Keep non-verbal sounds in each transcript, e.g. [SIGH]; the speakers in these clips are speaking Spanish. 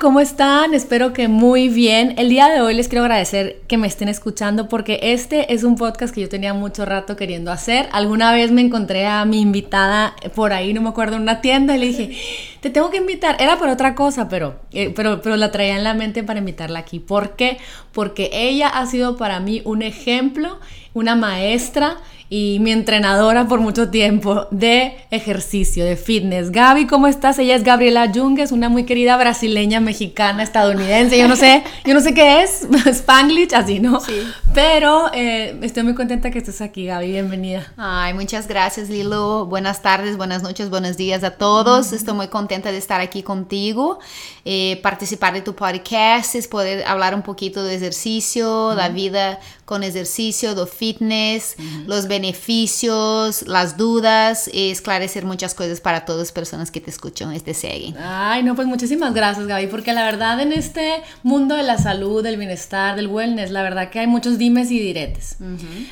¿cómo están? Espero que muy bien. El día de hoy les quiero agradecer que me estén escuchando porque este es un podcast que yo tenía mucho rato queriendo hacer. Alguna vez me encontré a mi invitada por ahí, no me acuerdo, en una tienda y le dije, te tengo que invitar. Era por otra cosa, pero, eh, pero, pero la traía en la mente para invitarla aquí. ¿Por qué? Porque ella ha sido para mí un ejemplo, una maestra y mi entrenadora por mucho tiempo de ejercicio, de fitness. Gaby, ¿cómo estás? Ella es Gabriela Junges, una muy querida brasileña, mexicana, estadounidense. Yo no sé, [LAUGHS] yo no sé qué es, [LAUGHS] Spanglish, así, ¿no? Sí. Pero eh, estoy muy contenta que estés aquí, Gaby. Bienvenida. Ay, muchas gracias, Lilo. Buenas tardes, buenas noches, buenos días a todos. Estoy muy contenta de estar aquí contigo, eh, participar de tu podcast, poder hablar un poquito de ejercicio, la vida con ejercicio, de fitness, los beneficios, las dudas, esclarecer muchas cosas para todas las personas que te escuchan, te siguen. Ay, no, pues muchísimas gracias, Gaby, porque la verdad en este mundo de la salud, del bienestar, del wellness, la verdad que hay muchos dimes y diretes.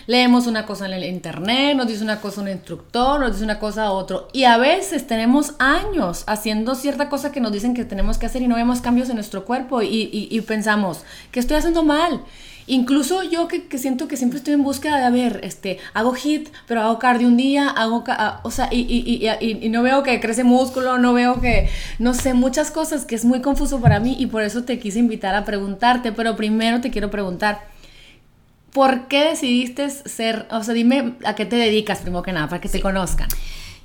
Leemos una cosa en el internet, nos dice una cosa un instructor, nos dice una cosa otro, y a veces tenemos años haciendo cierta cosa que nos dicen que tenemos que hacer y no vemos cambios en nuestro cuerpo y, y pensamos, que estoy haciendo mal? Incluso yo que, siento que siempre estoy en búsqueda de, a ver, este, hago hit, pero hago cardio un día, hago, ah, o sea, y, y, y, y, no veo que crece músculo, no veo que, no sé, muchas cosas que es muy confuso para mí y por eso te quise invitar a preguntarte, pero primero te quiero preguntar, ¿por qué decidiste ser, o sea, dime a qué te dedicas primero que nada, para que te conozcan?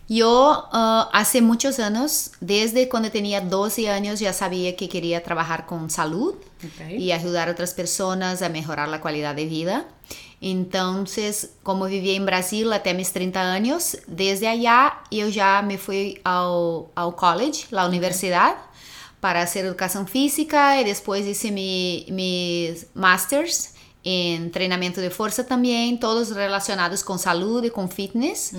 Yo uh, hace muchos años, desde cuando tenía 12 años, ya sabía que quería trabajar con salud y ayudar a otras personas a mejorar la calidad de vida. Entonces, como vivía en Brasil hasta mis 30 años, desde allá yo ya me fui al, al college, la universidad, para hacer educación física y después hice mi, mis masters en entrenamiento de fuerza también, todos relacionados con salud y con fitness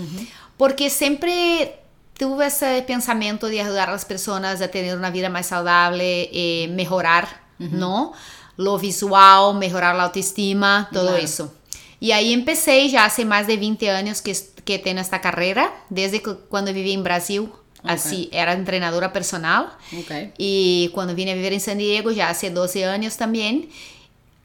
porque siempre tuve ese pensamiento de ayudar a las personas a tener una vida más saludable, eh, mejorar, ¿no? Lo visual, mejorar la autoestima, todo eso. Y ahí empecé ya hace más de 20 años que, que tengo esta carrera, desde cuando viví en Brasil. Así, era entrenadora personal. Y cuando vine a vivir en San Diego, ya hace 12 años también,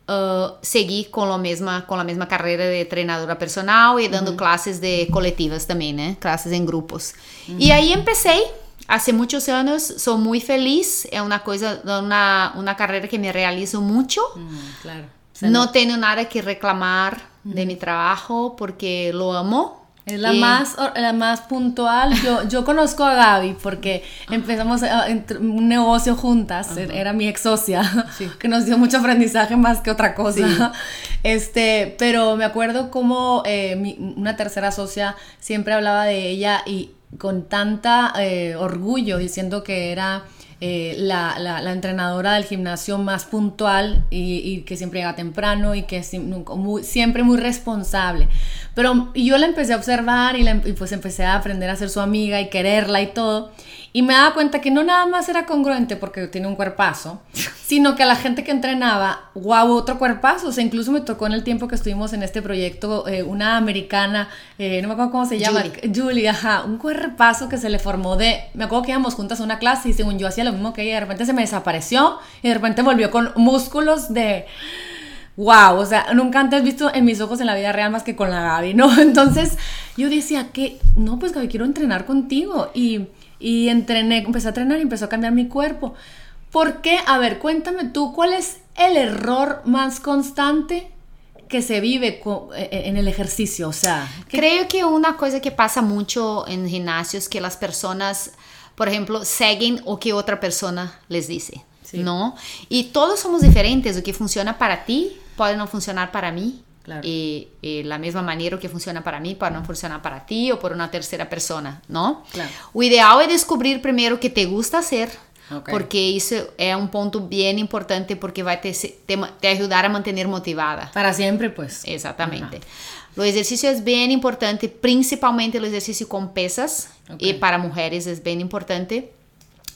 uh, seguir com a mesma com a mesma carreira de treinadora personal e dando uhum. classes de coletivas também, né? Classes em grupos. Uhum. E aí empecei há muitos anos, sou muito feliz, é uma coisa, uma, uma carreira que me realizo. Uhum, claro. Não tenho nada que reclamar de meu trabalho porque lo amo. Es la, más, la más puntual. Yo, yo conozco a Gaby porque empezamos un negocio juntas. Era mi ex socia, [LAUGHS] que nos dio mucho aprendizaje más que otra cosa. [LAUGHS] Este, pero me acuerdo como eh, una tercera socia siempre hablaba de ella y con tanta eh, orgullo diciendo que era eh, la, la, entrenadora del gimnasio más puntual y, que siempre llega temprano y que muy, siempre muy responsable. Pero yo la empecé a observar y, y, pues empecé a aprender a ser su amiga y quererla y todo. Y me daba cuenta que no nada más era congruente porque tiene un cuerpazo, [LAUGHS] sino que a la gente que entrenaba, wow, otro cuerpazo. O sea, incluso me tocó en el tiempo que estuvimos en este proyecto eh, una americana, eh, no me acuerdo cómo se llama, Julie. ajá, un cuerpazo que se le formó de, me acuerdo que íbamos juntas a una clase y según yo hacía lo mismo que ella, de repente se me desapareció y de repente volvió con músculos de wow, o sea, nunca antes visto en mis ojos en la vida real más que con la Gaby, ¿no? [LAUGHS] Entonces yo decía que, no, pues Gaby, quiero entrenar contigo y y entrené, empecé a entrenar y empezó a cambiar mi cuerpo. ¿Por qué? A ver, cuéntame tú, ¿cuál es el error más constante que se vive e, e, en el ejercicio? O sea, creo que una cosa que pasa mucho en gimnasios es que las personas, por ejemplo, siguen o que otra persona les dice, ¿no? Y todos somos diferentes, lo que funciona para ti puede no funcionar para mí. Y, la misma manera que funciona para mí para no funcionar para ti o por una tercera persona, ¿no? Claro. O ideal es descubrir primero qué te gusta hacer, porque eso es un punto bien importante porque va a te, te, ayudar a mantener motivada. Para siempre, pues. Exactamente. Los ejercicios es bien importante, principalmente el ejercicio con pesas, y para mujeres es bien importante.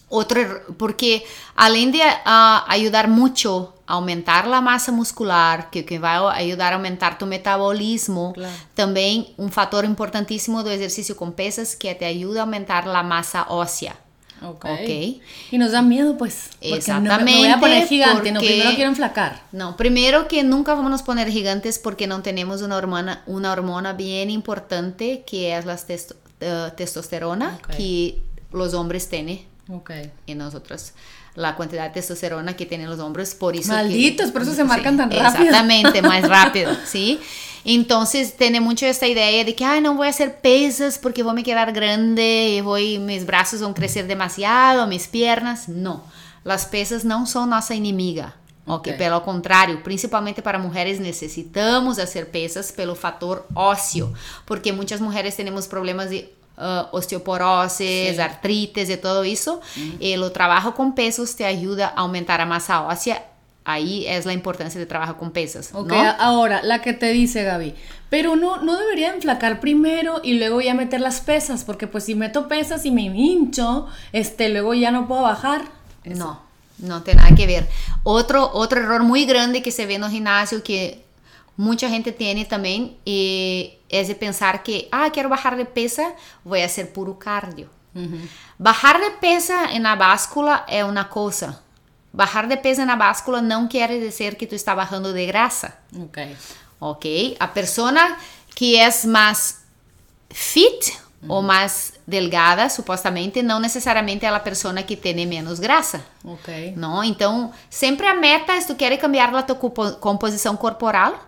Otro, porque além de uh, ayudar mucho aumentar a massa muscular, que, que vai ajudar a aumentar tu metabolismo, claro. também um fator importantíssimo do exercício com pesas que te ajuda a aumentar a massa óssea. Ok. Y nos da miedo, pues. Exactamente. No, me voy a poner gigante, no, primero quiero enflacar. No, primero que nunca vamos a poner gigantes porque no tenemos una hormona, una hormona bien importante que es la eh, testosterona que los hombres tienen okay. en nosotros la cantidad de testosterona que tienen los hombres, por eso Malditos, por eso se marcan tan rápido. Exactamente, más [LAUGHS] rápido, ¿sí? Entonces tiene mucho esta idea de que, ay, no voy a hacer pesas porque voy a quedar grande, y voy, mis brazos van a crecer demasiado, mis piernas. No, las pesas no son nuestra enemiga. Ok, pelo contrário, principalmente para mulheres necessitamos fazer pesas pelo fator ósseo, porque muitas mulheres temos problemas de uh, osteoporose, sí. artritis y todo eso. Mm. El trabajo con pesos te ayuda a aumentar la masa ósea. Ahí es la importancia de trabajar con pesas. Ok, ahora, la que te dice Gaby, pero no, no debería enflacar primero y luego ya meter las pesas, porque pues si meto pesas y me hincho, este, luego ya no puedo bajar. No, no tiene nada que ver. Otro, otro error muy grande que se ve en el gimnasio que mucha gente tiene también eh, es de pensar que, ah, quiero bajar de pesa, voy a hacer puro cardio. Bajar de pesa en la báscula es una cosa. Bajar de peso en la báscula no quiere decir que tú estás bajando de grasa. Ok. Ok. A persona que es más fit o más delgada, supostamente, não necessariamente é a pessoa que tem menos graça. Ok. Não? Então, sempre a meta é tu queres cambiar a tua composição corporal,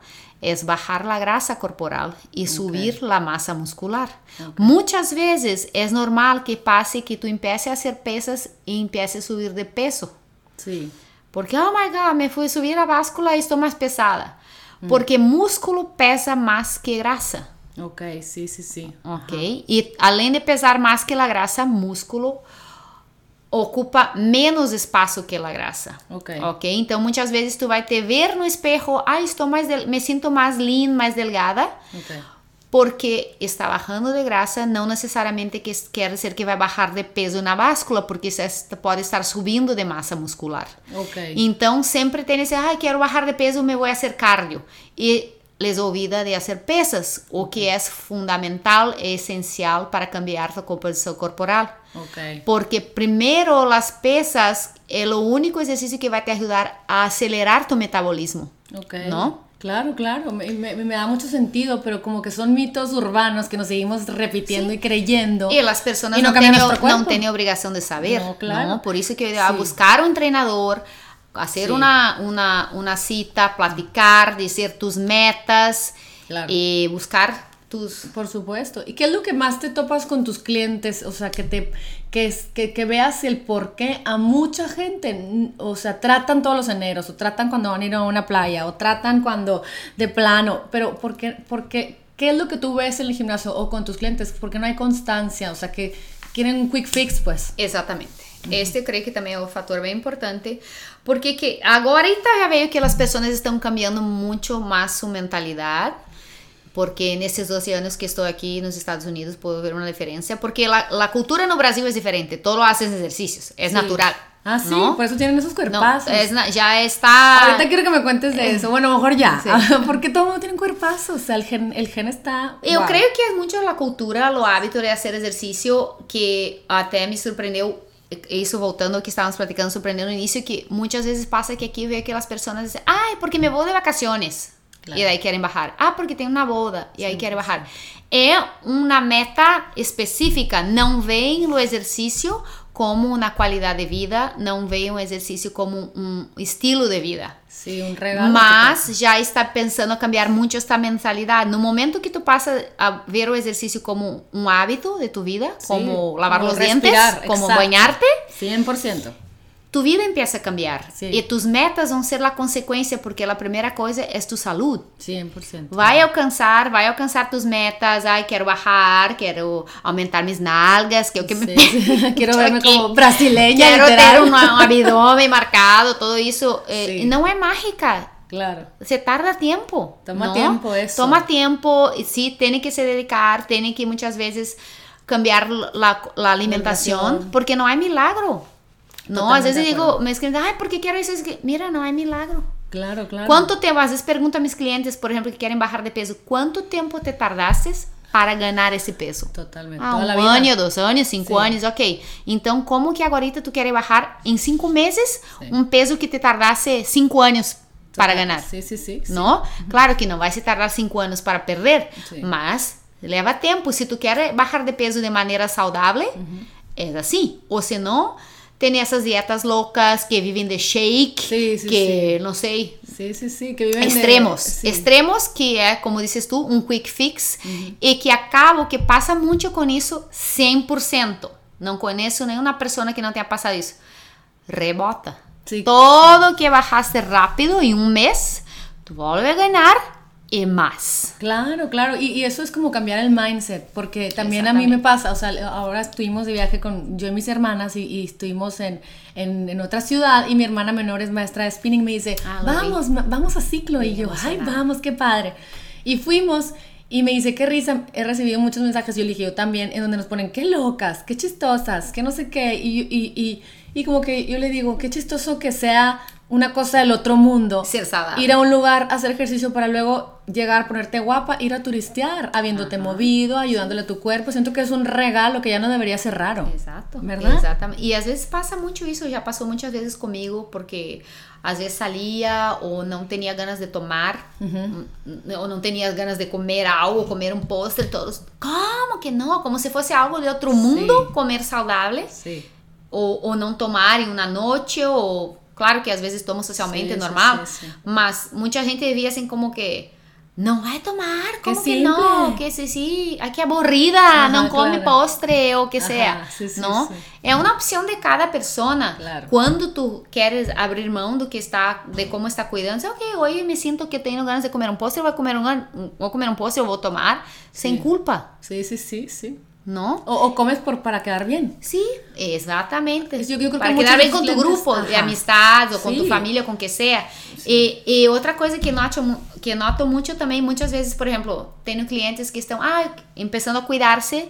é bajar a grasa corporal okay. subir a massa muscular. Okay. Muitas vezes é normal que passe que tu empiece a hacer pesas e empiece a subir de peso. Sim. Porque, oh my God, me fui subir a báscula e estou mais pesada. Hum. Porque músculo pesa mais que grasa. Ok, sí, sí, sí. Ok, e além de pesar mais que a grasa, músculo ocupa menos espaço que a grasa. Ok. Ok, então muitas vezes tu vai te ver no espejo, ah, estou mais, me sinto mais lean, mais delgada. Porque está bajando de grasa, não necessariamente que quer dizer que vai bajar de peso na báscula, porque você pode estar subindo de massa muscular. Ok. Então sempre tem esse, ah, quero bajar de peso, me vou fazer cardio. E les olvida de hacer pesas, o que es fundamental e esencial para cambiar tu composición corporal. Okay. Porque primero las pesas es lo único ejercicio que va a te ayudar a acelerar tu metabolismo. Okay. ¿No? Claro, claro, me, me, me, da mucho sentido, pero como que son mitos urbanos que nos seguimos repitiendo y creyendo. Y las personas no, no, tienen, no tienen obligación de saber. No, claro. ¿no? Por eso que sí. a buscar un entrenador, hacer una, una, una, cita, platicar, decir tus metas y buscar tus... Por supuesto. ¿Y qué es lo que más te topas con tus clientes? O sea, que, te, que, que, que veas el por qué a mucha gente, o sea, tratan todos los eneros, o tratan cuando van a ir a una playa, o tratan cuando de plano, pero ¿por qué, por qué, qué es lo que tú ves en el gimnasio o con tus clientes? Porque no hay constancia, o sea, que quieren un quick fix, pues. Exactamente. Este eu creio que também é um fator bem importante, porque que agora já veio que as pessoas estão cambiando muito mais sua mentalidade, porque nesses 12 anos que estou aqui nos Estados Unidos puedo ver uma diferença, porque a cultura no Brasil é diferente, todo haces exercícios, é natural. Ah, sí, ¿no? por eso tienen esos cuerpazos. No, es, ya está. Ahorita quiero que me cuentes de eso. Bueno, mejor ya. Sí. [LAUGHS] Porque todo el mundo tiene cuerpazos. O sea, el gen, el gen está. Yo wow. creo que es mucho la cultura, lo hábito de hacer ejercicio que até me surpreendeu isso voltando ao que estávamos platicando, surpreendendo no início, que muitas vezes passa que aqui vê aquelas pessoas dizem, ah, porque me vou de vacaciones. Claro. E daí querem bajar. Ah, porque tem uma boda. E aí querem bajar. É uma meta específica. Não vem no exercício como uma qualidade de vida, não veem um exercício como um estilo de vida. Sim, um regalo. Mas já está pensando a cambiar muito esta mentalidade. No momento que tu passa a ver o exercício como um hábito de tu vida, Sim, como lavar como os respirar, dentes, como banharte, 100% tu vida empieza a cambiar. Sí. E tus metas vão ser a consequência, porque a primeira coisa é tu saúde. 100%. Vai alcançar, vai alcançar tus metas. Ai, quero bajar, quero aumentar minhas nalgas, que o que me... [LAUGHS] quero verme como brasileña, Quero literal. ter um, um [LAUGHS] abdômen marcado, todo isso. Eh, não é mágica. Claro. Se tarda tempo. Toma ¿no? tempo isso. Toma tempo, sí, tem que se dedicar, tem que muitas vezes cambiar a alimentação, porque não é milagro. No, a veces digo, me escriben, ay, ¿por qué quiero eso? Es que, mira, no hay milagro. Claro, claro. ¿Cuánto tiempo? A veces pregunto a mis clientes, por ejemplo, que quieren bajar de peso, ¿cuánto tiempo te tardaste para ganhar esse peso. Totalmente. Ah, um ano, dois anos, cinco Sim. anos, ok. Então, como que agora tu quer bajar em cinco meses Sim. um peso que te tardasse cinco anos para ganhar? Sim, sim, sim. Não? Claro que não vai se tardar cinco anos para perder, mas leva tempo. Se tu quer bajar de peso de maneira saudável, uhum. é assim. Ou senão tem essas dietas loucas que vivem de shake, sí, sí, que sí. não sei. Sí, sí, sí, que viven extremos. De... Extremos, que é, como dizes tu, um quick fix. Uhum. E que acaba, que passa muito com isso, 100%. Não conheço nenhuma pessoa que não tenha passado isso. Rebota. Sí, Todo que bajaste rápido em um mês, tu volve a ganhar y más. Claro, claro, y, y, eso es como cambiar el mindset, porque también a mí me pasa, o sea, ahora estuvimos de viaje con yo y mis hermanas y, y estuvimos en, en, en, otra ciudad y mi hermana menor es maestra de spinning, me dice, ah, vamos, vamos a ciclo, y yo, ay, vamos, qué padre. Y fuimos y me dice, qué risa, he recibido muchos mensajes, yo le dije, yo también, en donde nos ponen, qué locas, qué chistosas, qué no sé qué, y, y, y, y como que yo le digo, qué chistoso que sea una cosa del otro mundo. Ir a un lugar, hacer ejercicio para luego llegar, ponerte guapa, ir a turistear, habiéndote movido, ayudándole a tu cuerpo. Siento que es un regalo que ya no debería ser raro. Exacto. ¿Verdad? Exactamente. Y a veces pasa mucho eso, ya pasó muchas veces conmigo porque a veces salía o no tenía ganas de tomar mm, o no tenía ganas de comer algo, comer un postre, todos, ¿cómo que no? Como si fuese algo de otro mundo comer saludable. Sí. O, o no tomar en una noche o Claro que às vezes tomo socialmente, sí, normal, sí, sí, mas muita gente via assim como que não vai tomar, como que, que não, que se sim, aqui é aburrida, não come claro. postre ou que seja, não? É uma opção de cada pessoa. Claro. Quando tu queres abrir mão do que está, de como está cuidando, ok, hoje me sinto que tenho ganas de comer um postre, vou comer um, vou comer um postre, eu vou tomar, sem culpa. Sim, sim, sim, sim. ¿No? O, o, comes por, para quedar bien. Sí, exactamente. Yo, yo para quedar bien con tu grupo Ajá. de amistad o con sí. tu familia, con que sea. Sí. Y, y, otra cosa que noto, que noto mucho también, muchas veces, por ejemplo, tengo clientes que están ah, empezando a cuidarse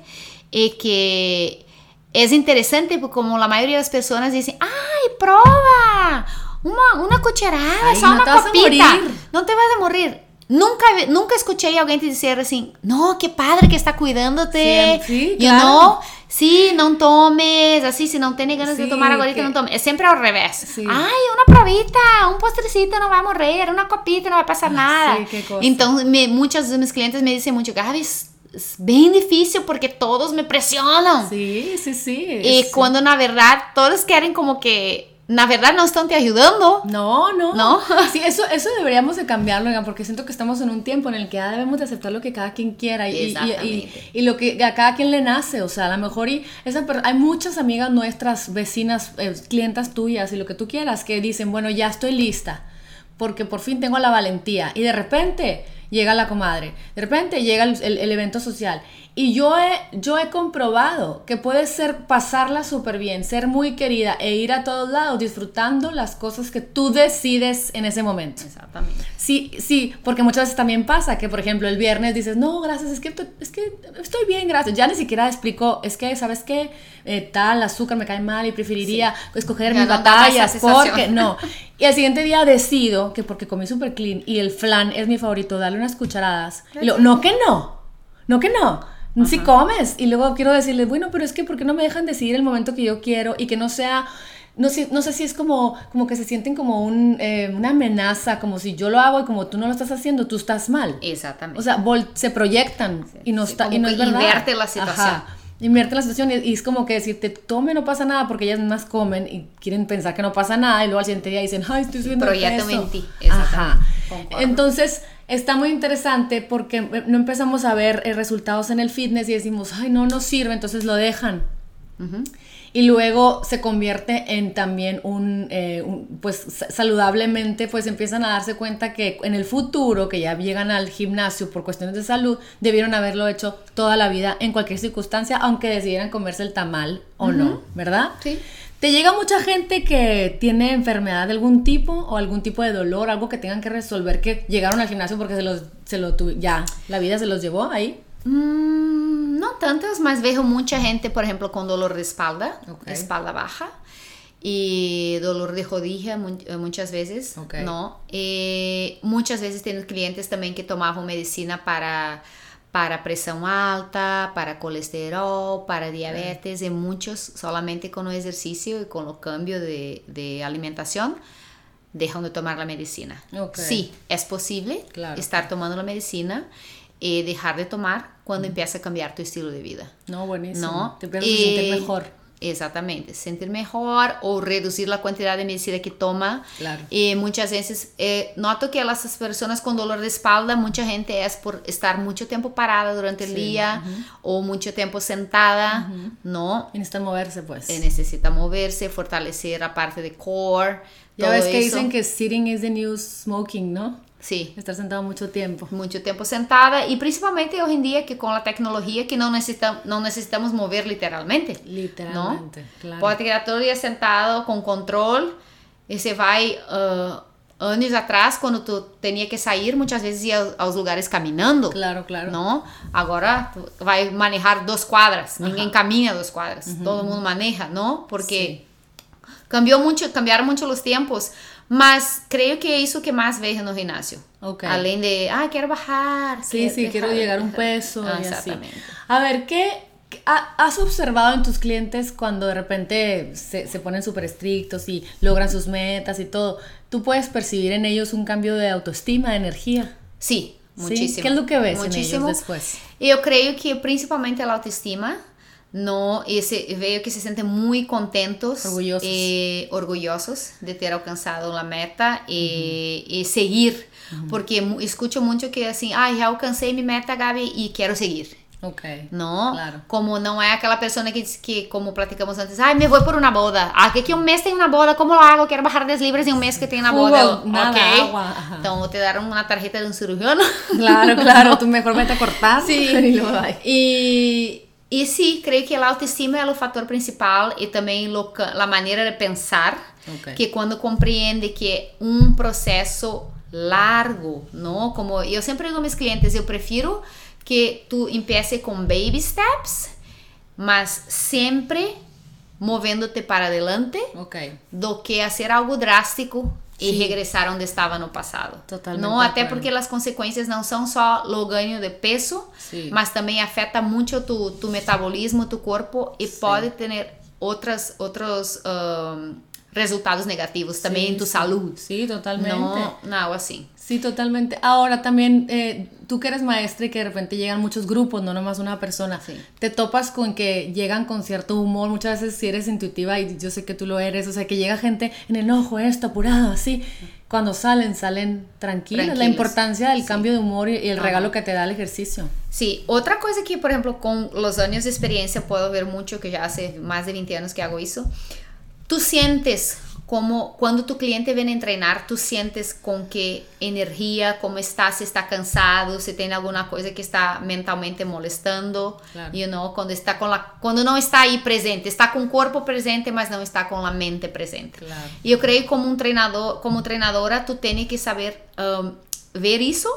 y que es interesante porque como la mayoría de las personas dicen, ay, prueba, una, una cucharada, Ay, só no una te vas copita, a morir. no te vas a morir. Nunca, nunca escuché a alguém te dizer assim, não, que padre que está cuidando-te. Sí, you claro. know? Sí, não tomes, assim, se não tem ganas Sí, de tomar agora, que- não tomes. É sempre ao revés. Sí. Ai, uma provita, um postrecito não vai morrer, uma copita não vai passar nada. sí, qué cosa. Então, me, muitos dos meus clientes me dizem muito, Gabi, es es bem difícil porque todos me pressionam. Sí, sí, sí. E sí. quando, na verdade, todos querem como que, na verdade, não estão te ajudando. No, no. ¿No? [LAUGHS] Sí, eso, eso deberíamos de cambiarlo, oigan, porque siento que estamos en un tiempo en el que ya debemos de aceptar lo que cada quien quiera y, y- y- y lo que a cada quien le nace. O sea, a lo mejor y esa hay muchas amigas nuestras, vecinas, eh, clientas tuyas y lo que tú quieras, que dicen, bueno, ya estoy lista, porque por fin tengo la valentía. Y de repente llega la comadre, de repente llega el, el- el evento social. Y yo he, yo he comprobado que puedes ser, pasarla súper bien, ser muy querida e ir a todos lados disfrutando las cosas que tú decides en ese momento. Exatamente. Sí, sí, porque muchas veces también pasa que, por ejemplo, el viernes dices, no, gracias, es que, es que estoy bien, gracias. Ya ni siquiera explico, es que, ¿sabes qué? Eh, tal, azúcar me cae mal y preferiría escoger Ya mis batallas porque no. [LAUGHS] Y al siguiente día decido que porque comí super clean y el flan es mi favorito, darle unas cucharadas. Y luego, no que no, no que no. Si comes y luego quiero decirles, bueno, pero es que ¿por qué no me dejan decidir el momento que yo quiero y que no sea no sé, no sé si es como, como que se sienten como un, eh, una amenaza, como si yo lo hago y como tú no lo estás haciendo, tú estás mal. Exatamente. O sea, vol- se proyectan y no, Sí, está, y no es verdad. invierte la situación. Ajá. Invierte la situación y, y es como que decirte, tome, no pasa nada, porque ellas más comen y quieren pensar que no pasa nada y luego al siguiente día dicen, ay, estoy subiendo en ti, Ajá. exactamente. Concordo. Entonces, está muy interesante porque no empezamos a ver eh, resultados en el fitness y decimos, ay, no nos sirve, entonces lo dejan. Y luego se convierte en también un, eh, un- pues sa- saludablemente, pues empiezan a darse cuenta que en el futuro, que ya llegan al gimnasio por cuestiones de salud, debieron haberlo hecho toda la vida en cualquier circunstancia, aunque decidieran comerse el tamal o no, ¿verdad? Sí. ¿Te llega mucha gente que tiene enfermedad de algún tipo o algún tipo de dolor, algo que tengan que resolver, que llegaron al gimnasio porque se los, se lo ya, la vida se los llevó ahí? Hum, não tantas, mas vejo muita gente, por exemplo, com dolor de espalda, espalda baja, e dolor de rodilla eh, muitas vezes, Ok. não? E muitas vezes tenho clientes também que tomavam medicina para para pressão alta, para colesterol, para diabetes, e muitos solamente com o exercício e com o cambio de, de alimentação deixam de tomar a medicina. Okay. Sí, possível Claro. estar tomando a medicina e deixar de tomar quando empieza a cambiar tu estilo de vida. No, buenísimo. ¿no? Te empiezas a sentir Eh, mejor. Exatamente, sentir mejor ou reduzir a quantidade de medicina que toma. Claro. E muitas vezes eh, noto que essas pessoas com dolor de espalda, muita gente é por estar muito tempo parada durante o dia ou muito tempo sentada, não? Y necesitan moverse, pues. Eh, necessita mover-se, fortalecer a parte de core. ya ves que eso. dicen que sitting is the new smoking, ¿no? Sí, Estar sentado mucho tiempo. muito tempo sentada e principalmente hoje em dia que com a tecnologia que não necessitamos, não necessitamos mover literalmente. Literalmente, ¿no? claro. Pode ficar todo dia sentado com controle e você vai ah, anos atrás quando tu tinha que sair muitas vezes ia aos lugares caminhando. Claro, claro. Não? Agora tu vai manejar duas quadras. Ninguém caminha duas quadras. Todo mundo maneja, não? Porque cambiou muito, cambiaram muito os tempos. Mas creio que isso que mais vejo no ginásio. Ok. Além de, ah, quero bajar. Sí, sí, quiero dejar- llegar a un peso Ah, y así. Exactamente. A ver, ¿qué qué ha- has observado en tus clientes cuando de repente se, se ponen súper estrictos y logran sus metas y todo? ¿Tú puedes percibir en ellos un cambio de autoestima, de energía? Sí, muitíssimo. ¿qué es lo que ves en Muitíssimo. ellos después? Eu creio que principalmente a autoestima, no, esse, veio que se sentem muito contentos Orgulhosos. e orgulhosos de ter alcançado a meta e, e seguir. Porque mu- escuto muito que assim, ah, já alcancei minha meta, Gabi, e quero seguir. Ok. Não? Claro. Como não é aquela pessoa que diz que, como platicamos antes, ai, me vou por uma boda. Ah, que que um mês tem uma boda, como lo hago? Quero bajar 10 libras em um mês que tem Jugo, boda. Eu, ok. agua. Então, te dar uma tarjeta de um cirurgião. Claro, claro, [LAUGHS] tu mejor vete a cortar. Sí. [LAUGHS] y. E, e sim, creio que a autoestima é o fator principal e também a maneira de pensar, Ok. que quando compreende que é um processo largo, não? Como eu sempre digo a meus clientes, eu prefiro que tu empiece com baby steps, mas sempre movendo-te para adelante, Ok. do que fazer algo drástico e regressar onde estava no passado. Totalmente Não, até porque as consequências não são só o ganho de peso, Sim. mas também afeta muito tu, tu metabolismo, tu corpo e pode ter outras outros ahn, resultados negativos também em tu saúde. Sí, totalmente. Não, não assim. Sí, totalmente. Ahora también, eh, tú que eres maestra y que de repente llegan muchos grupos, no nomás una persona, Sí. te topas con que llegan con cierto humor, muchas veces si eres intuitiva y yo sé que tú lo eres, o sea, que llega gente en enojo, esto, apurado, así. Cuando salen, salen tranquilos. La Tranquilos. importancia del cambio de humor y, el regalo que te da el ejercicio. Sim, outra coisa que, por exemplo, com os anos de experiência, puedo ver muito, que já há mais de 20 anos que hago isso, tu sientes como quando tu cliente vem a treinar, tu sientes com que energia, como está, se está cansado, se tem alguma coisa que está mentalmente molestando, Claro. you know, quando está com la, quando não está aí presente, está com o corpo presente, mas não está com a mente presente. Claro. E eu creio como um treinador, como treinadora, tu tem que saber um, ver isso,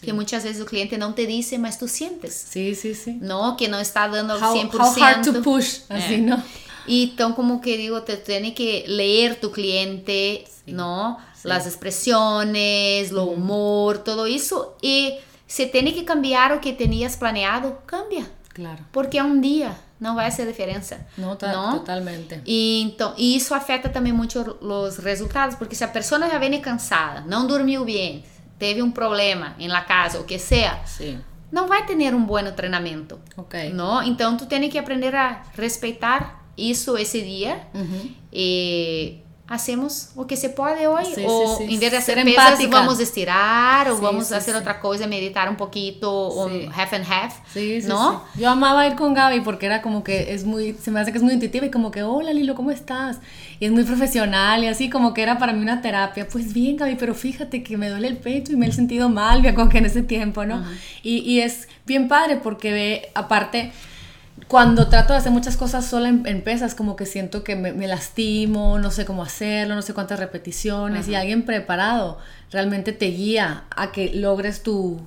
que muitas vezes o cliente não te diz, mas tu sientes. Sí, sí, sí. No, que não está dando al How, 100%. how hard to push, así, É. ¿no? Então, como que digo, te tiene que leer tu cliente, ¿no? Las expresiones, lo humor, todo isso. E se tiene que cambiar o que tenías planeado, cambia. Claro. Porque é um dia, não vai fazer diferença. No, ¿no? totalmente. E, então, e isso afeta também muito os resultados, porque se a pessoa já vem cansada, não dormiu bem, teve um problema em la casa, o que seja, Sí. não vai ter um bom treinamento. Ok. ¿no? Então tu tienes que aprender a respeitar isso esse dia Ujú. e hacemos o que se Sí, ou sí, sí. em vez de hacer pesas vamos estirar ou Sí, vamos sí, hacer sí. outra coisa meditar pouquito ou Sí. half and half ¿no? Yo amaba ir con Gaby porque era como que es muy, se me hace que es muy intuitiva y como que, hola Lilo, ¿cómo estás? Y es muy profesional y así como que era para mí una terapia. Pues bien, Gaby, pero fíjate que me duele el pecho y me he sentido mal, [LAUGHS] me acuerdo que en ese tiempo, ¿no? y, y es bien padre porque ve, aparte, cuando trato de hacer muchas cosas sola en, en pesas, como que siento que me, me lastimo, no sé cómo hacerlo, no sé cuántas repeticiones, y alguien preparado realmente te guía a que logres tu,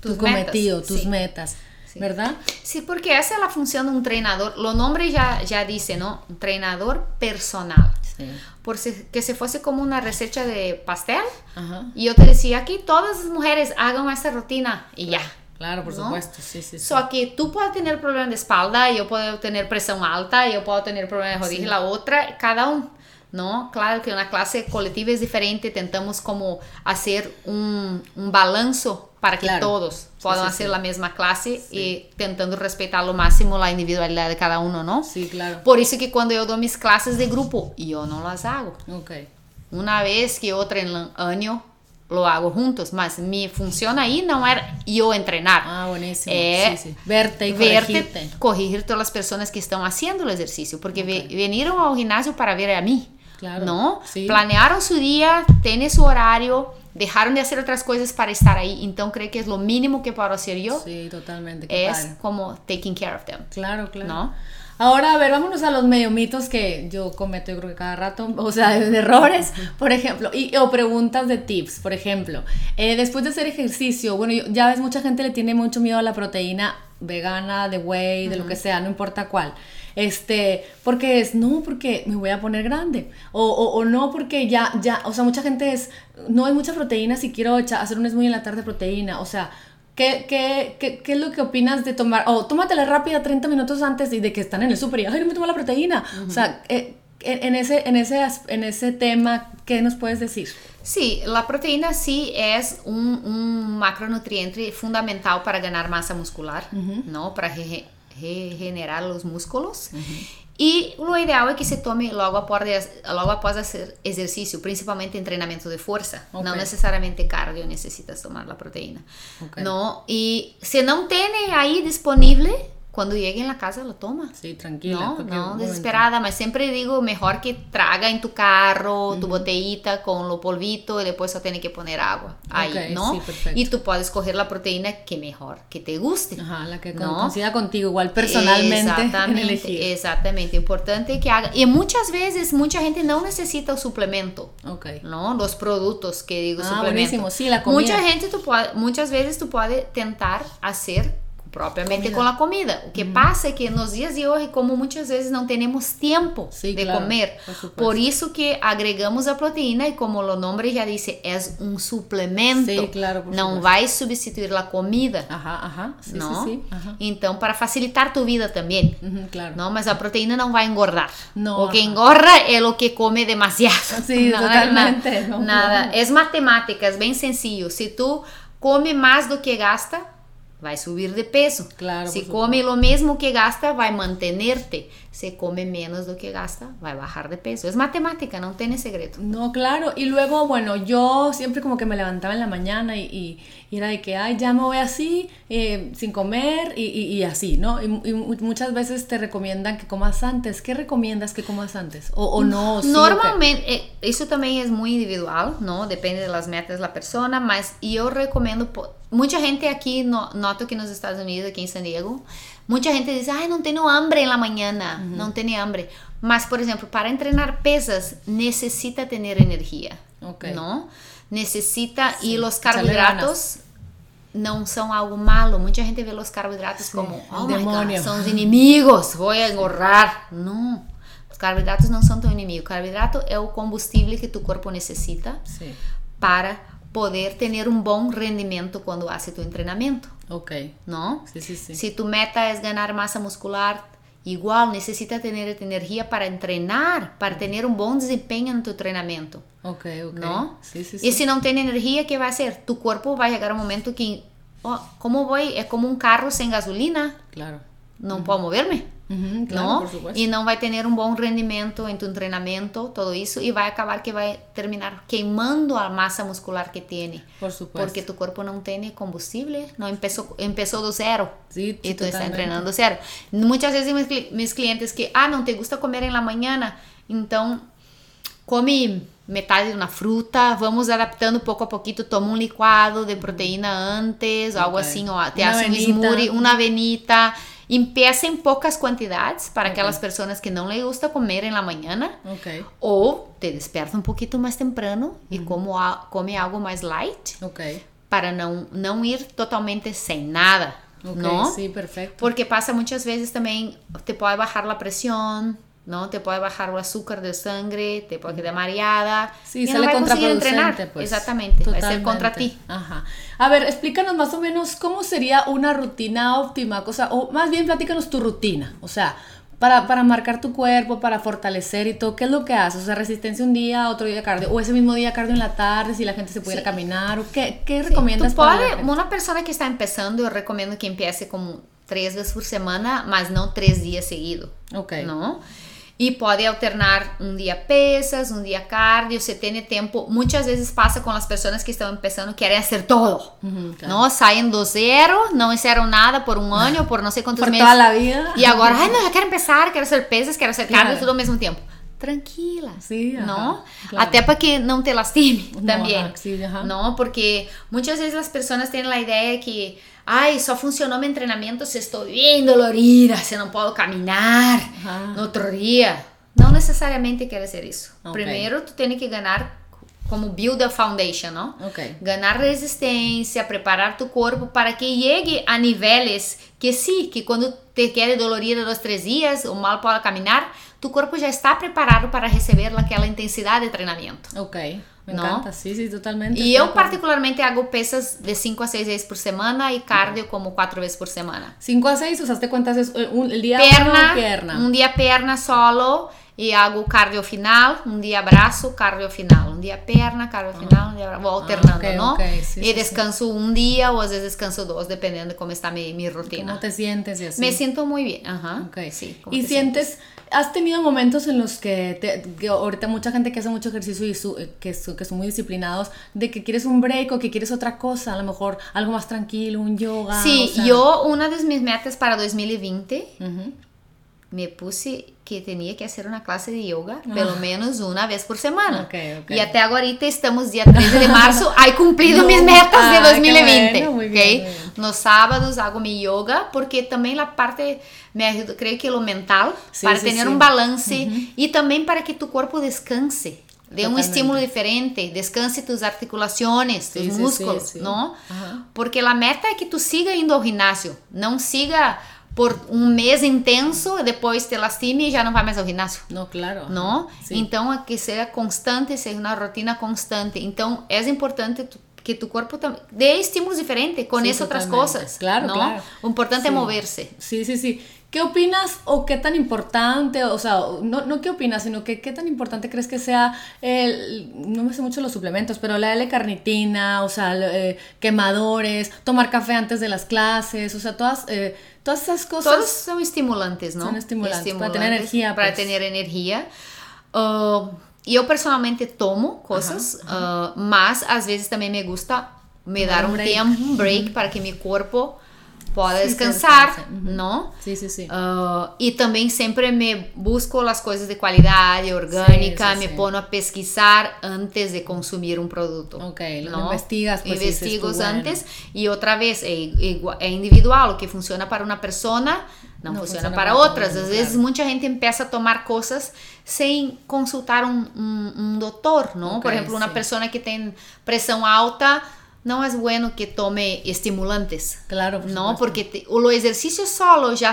tu Tus cometido, metas, tus sí. metas, Sí. ¿verdad? Sí, porque essa é a função de um treinador. O nome já já dice, ¿no? Treinador personal. Sí. Por si, que se fosse como uma receita de pastel, Ajá. E eu te decía, aqui todas as mulheres hagam essa rotina e já. Claro, por supuesto, sí, sí, Só que tú puedes tener problema de espalda, yo puedo tener presión alta, yo puedo tener problema de rodilla, la otra, cada uno. ¿no? Claro que una clase colectiva es diferente, tentamos como hacer un, un balanzo para que todos puedan hacer la misma clase y tentando respetar lo máximo la individualidad de cada uno, ¿no? Sí, claro. Por eso que cuando yo doy mis clases de grupo, yo no las hago. Ok. Una vez que otra en el año lo hago juntos, mas mi función ahí no era yo entrenar. Ah, buenísimo. sí, sí. Verte y verte, corregir todas las personas que están haciendo el ejercicio, porque okay. vinieron al gimnasio para ver a mí. Claro. ¿No? Sí. Planearon su día, tienen su horario, dejaron de hacer otras cosas para estar ahí. Entonces creo que es lo mínimo que puedo hacer yo. Sí, totalmente. Es como taking care of them. Claro, claro. ¿No? Ahora, a ver, vámonos a los medio mitos que yo cometo, yo creo que cada rato, o sea, de errores, por ejemplo, y, o preguntas de tips, por ejemplo, eh, después de hacer ejercicio, bueno, ya ves, mucha gente le tiene mucho miedo a la proteína vegana, de whey, de lo que sea, no importa cuál. Este, porque es, no, porque me voy a poner grande. O, o, no, porque ya, ya, o sea, mucha gente es, no hay mucha proteína si quiero hacer un smoothie en la tarde de proteína. O sea, ¿Qué, qué, qué, qué es lo que opinas de tomar? O tómatela rápida 30 minutos antes y de que están en el súper y, ay, no me tomo la proteína. O sea, eh, en, ese, en, ese, en ese tema, ¿qué nos puedes decir? Sí, la proteína sí es un, un macronutriente fundamental para ganar masa muscular, ¿no? Para regenerar los músculos. E o ideal é que se tome logo após, logo após fazer exercício, principalmente treinamento de força. Okay. Não necessariamente cardio necessitas tomar a proteína. Okay. Não? E se não tem aí disponível, cuando llegue en la casa lo toma. Sí, tranquila. No, no, desesperada, pero siempre digo, mejor que traga en tu carro tu botellita con lo polvito y después solo tiene que poner agua ahí, ¿no? Sí, perfecto. Y tú puedes coger la proteína que mejor, que te guste. Ajá, la que ¿no? coincida contigo, igual personalmente. Exactamente, exactamente. Importante que haga. Y muchas veces, mucha gente no necesita el suplemento. Ok. ¿No? Los productos que digo ah, suplemento. buenísimo, sí, la comida. Mucha gente, tú muchas veces tú puedes tentar hacer propriamente com a comida. O que uhum. passa é que nos dias de hoje, como muitas vezes não temos tempo sí, de claro, comer, por, por, isso que agregamos a proteína e como o nome já disse, é um suplemento. Sí, claro, não vai substituir a comida. Ajá, ajá. Sí, não? Sí, então, para facilitar tu vida também. Uhum, claro. Não, mas a proteína não vai engordar. No, o que engorda é o que come demasiado. [LAUGHS] Nada, totalmente. Nada. É matemática, é bem sencillo. Se tu come mais do que gasta, vai subir de peso. Claro, si come lo mismo que gasta, vai mantenerte. Se come menos do que gasta, vai bajar de peso. Es matemática, no tiene secreto. No, claro. Y luego, bueno, yo siempre como que me levantaba en la mañana y, y, era de que, ay, ya me voy así, eh, sin comer y, y así, ¿no? Y, muchas veces te recomiendan que comas antes. ¿Qué recomiendas que comas antes? ¿O, o no? Normalmente, eh, eso también es muy individual, ¿no? Depende de las metas de la persona, mas yo recomiendo mucha gente aquí, no, noto que nos Estados Unidos, aquí en San Diego, mucha gente dice, ay, no tengo hambre en la mañana, uh -huh. no tengo hambre. Mas, por ejemplo, para entrenar pesas, necesita tener energía, okay. ¿no? Necesita, sí. y los carbohidratos não são algo malo. Muita gente vê os carboidratos Sim, como, oh my God, são os inimigos, vou engordar. Não. Os carboidratos não são teu inimigo. O carboidrato é o combustível que tu corpo necessita Sim. para poder tener un buen rendimiento cuando hace tu entrenamiento. Ok. ¿No? Sí, sí, sí. Si tu meta es ganar masa muscular, igual necesita tener energía para entrenar, para tener un buen desempeño en tu entrenamiento. Ok, ok. ¿No? Sí, sí, sí. Y si no tiene energía, ¿qué va a hacer? Tu cuerpo va a llegar a un momento que, oh, ¿cómo voy? Es como un carro sin gasolina. Claro. No uh -huh. puedo moverme. Uhum, claro, não? E não vai ter um bom rendimento em tu treinamento, todo isso, e vai acabar que vai terminar queimando a massa muscular que tem. Por supuesto. Porque tu corpo não tem combustível, não começou, começou do zero. Sí, e tu está treinando zero. Muitas vezes meus, meus clientes que, ah, não te gusta comer em la manhã, então come metade de uma fruta, vamos adaptando pouco a pouquinho, toma um licuado de proteína antes, okay. algo assim, ou te hace um smoothie, uma avenita Empieza em poucas quantidades para okay. aquelas pessoas que não lhe gusta comer em la mañana. Okay. Ou te desperta um pouquinho mais temprano e como come algo mais light. Okay. Para não, não ir totalmente sem nada. Okay, não? Sí, perfecto. Porque passa muitas vezes também, te pode baixar a pressão, ¿no? Te puede bajar el azúcar de sangre, te puede quedar mareada. Sí, y sale no contraproducente, pues. Exactamente, Totalmente. va a ser contra ti. Ajá. A ver, explícanos más o menos cómo sería una rutina óptima, cosa, o más bien platícanos tu rutina, o sea, para, para, marcar tu cuerpo, para fortalecer y todo, ¿qué es lo que haces? O sea, resistencia un día, otro día cardio, o ese mismo día cardio en la tarde, si la gente se pudiera caminar, o ¿qué, qué recomiendas? para una persona que está empezando, yo recomiendo que empiece como tres veces por semana, mas no tres días seguidos. Ok. ¿No? E pode alternar um dia pesas, um dia cardio, se tem tempo. Muitas vezes passa com as pessoas que estão começando, querem fazer todo. Uhum, claro. Não saem do zero, não fizeram nada por um ano, por não sei quantos por meses. Toda a vida. E agora, ai, [LAUGHS] não, já quero começar, quero ser pesas, quero ser cardio, tudo ao mesmo tempo. Tranquila, não? Claro. Até para que não te lastime também, não? Porque muitas vezes as pessoas têm a ideia que ay, só funcionou meu treinamento se estou bem dolorida, se não posso caminhar no outro dia. Não necessariamente quer ser isso. Okay. Primeiro, tu tem que ganhar como build a foundation, não? Okay. Ganhar resistência, preparar tu corpo para que chegue a níveis que sim, que quando te quer dolorida dois, três dias, ou mal pode caminhar, tu corpo já está preparado para receber aquela intensidade de treinamento. Ok. Me ¿no? encanta, sí, sí, totalmente. Y yo particularmente hago pesas de 5 a 6 veces por semana y cardio como 4 veces por semana. 5 a 6, o sea, te cuentas eh, un, el día pierna, pierna. Un día pierna solo y hago cardio final, un día brazo, cardio final, un día pierna, cardio ah. final, un día brazo, voy ah, alternando, ah, okay, ¿no? Okay, sí, y sí, descanso sí. un día o a veces descanso dos, dependiendo de cómo está mi, mi rutina. ¿Cómo te sientes y así? Me siento muy bien, ajá. Okay. Sí, ¿Y sientes... Sientes? ¿Has tenido momentos en los que, te, ahorita mucha gente que hace mucho ejercicio y su, eh, que, que, son muy disciplinados, de que quieres un break o que quieres otra cosa, a lo mejor algo más tranquilo, un yoga? Sí, o sea... yo una de mis metas para 2020 uh -huh. Me puse que tenía que hacer una clase de yoga pelo ah. menos una vez por semana. Okay, okay. Y até ahorita estamos día 13 de marzo, he [LAUGHS] cumplido no, mis metas ah, de 2020. Bueno, okay? bien, Nos sábados hago mi yoga porque también la parte me ayuda, creo que lo mental, sí, para sí, tener sí. un balance uh -huh. y también para que tu cuerpo descanse. De Totalmente. un estímulo diferente, descanse tus articulaciones, tus músculos, -huh. Porque la meta es que tú sigas indo ao ginásio, não siga por um mês intenso, depois te lastime e já não vai mais ao ginásio. Não, claro. Não? Sim. Então, é que seja constante, seja uma rotina constante. Então, é importante tu, que tu corpo dê estímulos diferentes, conheça outras coisas. Claro, ¿no? claro. O importante sí. é mover-se. Sí, sí, sí. ¿Qué opinas o qué tan importante, o sea, no, no qué opinas, sino que qué tan importante crees que sea, el, no me sé mucho los suplementos, pero la L-carnitina, o sea, eh, quemadores, tomar café antes de las clases, o sea, todas, eh, todas esas cosas. Todos son estimulantes, ¿no? Son estimulantes, estimulantes para tener energía. Para pues. tener energía. Uh, yo personalmente tomo cosas, ajá, ajá. Uh, más a veces también me gusta me dar un, break. tiempo, un break, para que mi cuerpo pode sí, descansar, uhum. não? Sim, sim, sim. Uh, e também sempre me busco as coisas de qualidade, orgânica, sim, sim, me sim. ponho a pesquisar antes de consumir um produto. Ok, lo investigas. Pues, Investigo antes bueno. e outra vez é, é, individual, o que funciona para uma pessoa não, não funciona, funciona, para, para outras. Às claro. vezes muita gente começa a tomar coisas sem consultar um, um, um doutor, não? Okay, Por exemplo, uma pessoa que tem pressão alta no es bueno que tome estimulantes. Claro, por no, porque te, o ejercicio solo ya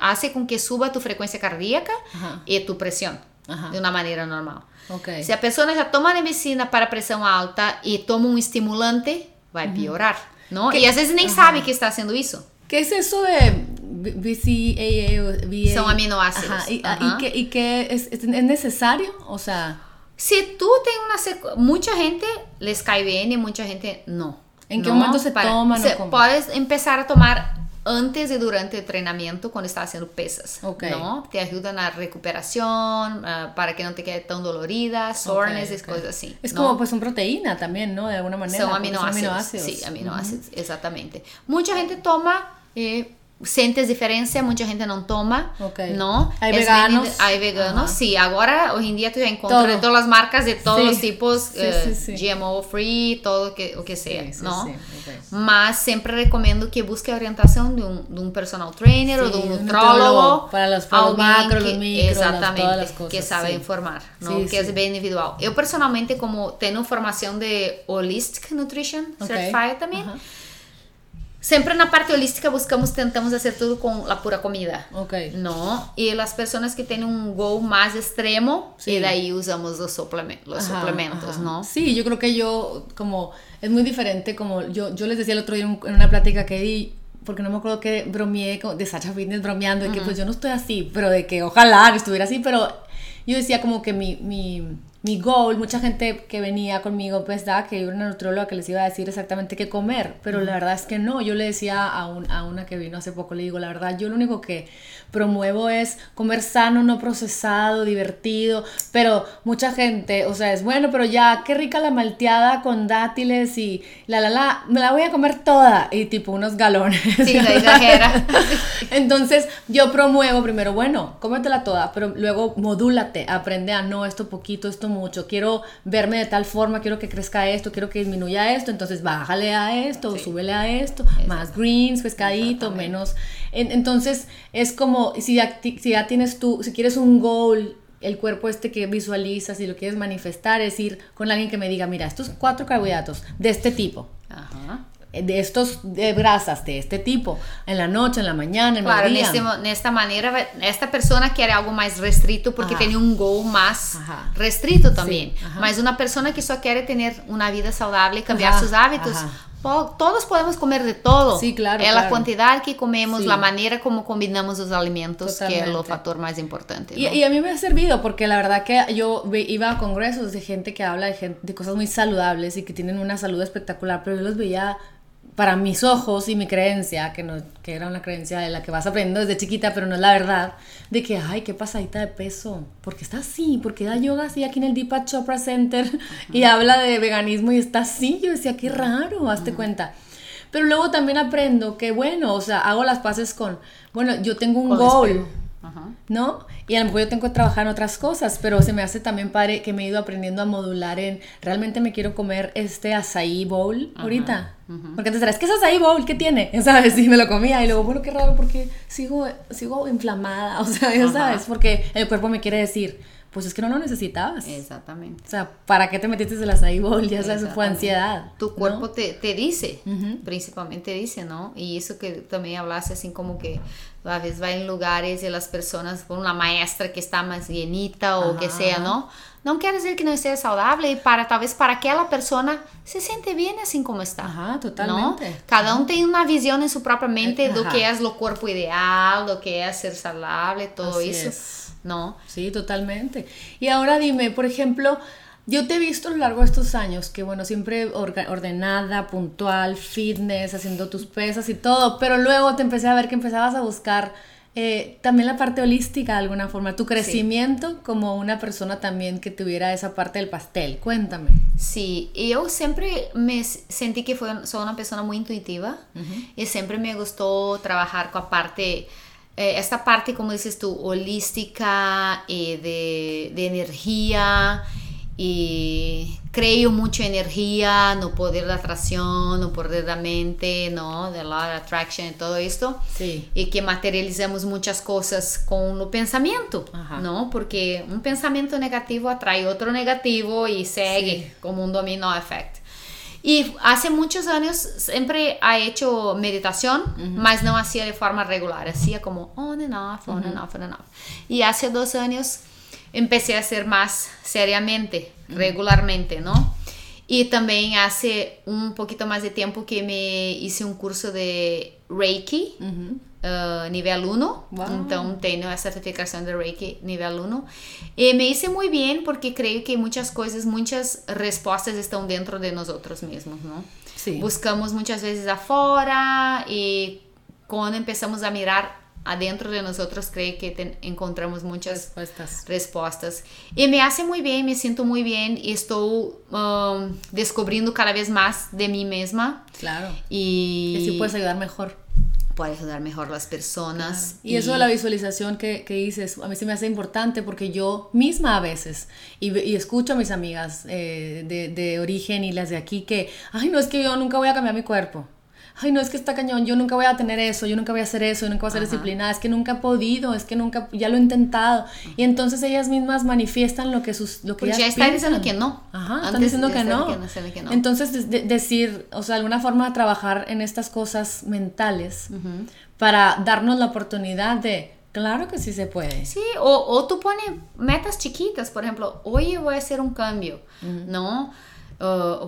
hace con que suba tu frecuencia cardíaca Ajá. y tu presión Ajá. de una manera normal. Okay. Si a persona já toma medicina para pressão alta e toma um estimulante, vai uhum. piorar, não? Que, e às vezes nem uhum. sabe que está haciendo isso. que é isso de BCAA? São aminoácidos. Ajá. Y, y, que, y que es, es necesario, o sea... Si tú tienes una mucha gente les cae bien y mucha gente no. ¿En qué no, momento se para, toma? Se, puedes empezar a tomar antes y durante el entrenamiento cuando estás haciendo pesas, okay. ¿no? Te ayudan a recuperación, uh, para que no te quede tan dolorida, soreness okay, okay. cosas así. Es ¿no? como pues un proteína también, ¿no? De alguna manera. Son aminoácidos. aminoácidos. Sí, aminoácidos, uh -huh. exactamente. Mucha gente toma eh, sentes diferença, muita gente não toma, okay. não? Há veganos. Há veganos, sim. Sí. Agora, hoje em dia, tu já encontra todo. todas as marcas de todos sí. os tipos, sí, uh, sí, GMO free, todo que, o que seja, não? Okay. Mas sempre recomendo que busque a orientação de um, de um personal trainer ou de um nutrólogo. Para os, para macros, que, os micros, exatamente, todas as coisas. que sabe informar, não? que é bem individual. Eu, personalmente, como tenho formação de Holistic Nutrition okay. Certified uh -huh Siempre en la parte holística buscamos, tentamos hacer todo con la pura comida. Ok. No, y las personas que tienen un goal más extremo, y de ahí usamos los, suplementos, los suplementos, ¿no? Sí, yo creo que yo, como, es muy diferente, como yo, yo les decía el otro día en una plática que di, porque no me acuerdo que bromeé de Sacha Fitness bromeando, de que pues yo no estoy así, pero de que ojalá estuviera así, pero yo decía como que mi, mi mi goal, mucha gente que venía conmigo pensaba que yo era una nutrióloga que les iba a decir exactamente qué comer, pero la verdad es que no. Yo le decía a, a una que vino hace poco, le digo, la verdad, yo lo único que promuevo es comer sano, no procesado, divertido, pero mucha gente, o sea, es bueno, pero ya, qué rica la malteada con dátiles y la, la, la, me la voy a comer toda y tipo unos galones. Sí, la exagera. [LAUGHS] Entonces, yo promuevo primero, bueno, cómetela toda, pero luego modúlate, aprende a no, esto poquito, esto mucho, quiero verme de tal forma, quiero que crezca esto, quiero que disminuya esto, entonces bájale a esto, súbele a esto, más greens, pescadito, menos. entonces es como, si ya, si ya tienes tú, si quieres un goal el cuerpo este que visualizas y lo quieres manifestar es ir con alguien que me diga, mira, estos cuatro carbohidratos de este tipo. Ajá de estos de grasas de este tipo en la noche, en la mañana, en claro, este en esta manera, esta persona quiere algo más restrito porque tiene un goal más restrito también. Más una persona que solo quiere tener una vida saludable y cambiar sus hábitos. Todos podemos comer de todo. Sí, claro. Es la cantidad que comemos, la manera como combinamos los alimentos, que es el factor más importante. Y, a mí me ha servido porque la verdad que yo iba a congresos de gente que habla de, gente, de cosas muy saludables y que tienen una salud espectacular, pero yo los veía para mis ojos y mi creencia, que, no, que era una creencia de la que vas aprendiendo desde chiquita, pero no es la verdad, de que, ay, qué pasadita de peso, porque está así, porque da yoga así aquí en el Deepak Chopra Center [LAUGHS] y habla de veganismo y está así, yo decía, qué raro, hazte cuenta. Pero luego también aprendo que, bueno, o sea, hago las paces con, bueno, yo tengo un goal, ¿no? Y a lo mejor yo tengo que trabajar en otras cosas, pero se me hace también padre que me he ido aprendiendo a modular en, realmente me quiero comer este açaí bowl ahorita. Porque antes es que es açaí bowl, ¿qué tiene? [LAUGHS] ¿Sabes? Y me lo comía y luego, bueno, qué raro porque sigo, sigo inflamada, [LAUGHS] o sea, ya sabes, porque el cuerpo me quiere decir, pues es que no lo necesitabas. Exactamente. O sea, ¿para qué te metiste el açaí bowl? Ya sabes, fue ansiedad. Tu cuerpo te, te, dice, principalmente dice, ¿no? Y eso que también hablaste así como que a veces va en lugares y las personas, por una maestra que está más llenita o que sea, ¿no? No quiere decir que no esté saludable y para tal vez para aquella persona se siente bien así como está. Ajá, totalmente. Cada uno tiene una visión en su propia mente de lo que es lo cuerpo ideal, lo que es ser saludable, todo eso. ¿No? Sí, totalmente. Y ahora dime, por ejemplo, yo te he visto a lo largo de estos años que, bueno, siempre ordenada, puntual, fitness, haciendo tus pesas y todo, pero luego te empecé a ver que empezabas a buscar eh, también la parte holística de alguna forma, tu crecimiento como una persona también que tuviera esa parte del pastel. Cuéntame. Sí, yo siempre me sentí que fue, soy una persona muy intuitiva y siempre me gustó trabajar con la parte eh, esta parte, como dices tú, holística y de, de, energía. Y creo mucho en energía, no poder de atracción, no poder de la mente, ¿no? De la attraction y todo esto. Sí. Y que materializamos muchas cosas con el pensamiento, ¿no? Porque un pensamiento negativo atrae otro negativo y sigue como un dominó effect. Y hace muchos años siempre ha hecho meditación, mas no hacía de forma regular, hacía como on and off, on and off, on and off. Y hace dos años empecé a hacer más seriamente, regularmente, ¿no? Y también hace un poquito más de tiempo que me hice un curso de Reiki. Uh, nivel 1, então tenho a certificação de Reiki nível 1 e me hice muy bien porque creio que muitas coisas, muitas respostas estão dentro de nós outros mesmos, não? Sim. Buscamos muitas vezes afora e quando começamos a mirar adentro de nós outros, creio que ten, encontramos muitas respostas. respostas. E me hace muito bem, me sinto muito bem e estou um, descobrindo cada vez mais de mim mesma. Claro. E que assim puedes ajudar melhor. puede ayudar mejor las personas. Y, eso de la visualización que, que, dices, a mí se me hace importante porque yo misma a veces, y, y escucho a mis amigas eh, de, de, origen y las de aquí que, ay, no es que yo nunca voy a cambiar mi cuerpo. Ay, no, es que está cañón, yo nunca voy a tener eso, yo nunca voy a hacer eso, yo nunca voy a ser disciplinada, es que nunca he podido, es que nunca, ya lo he intentado. Y entonces ellas mismas manifiestan lo que sus, lo que pues ya están diciendo que no. Ajá, están diciendo que no. Entonces, decir, o sea, alguna forma de trabajar en estas cosas mentales para darnos la oportunidad de Claro que sí se puede. Sí, o, o tú pones metas chiquitas, por ejemplo, hoy voy a hacer un cambio, ¿no?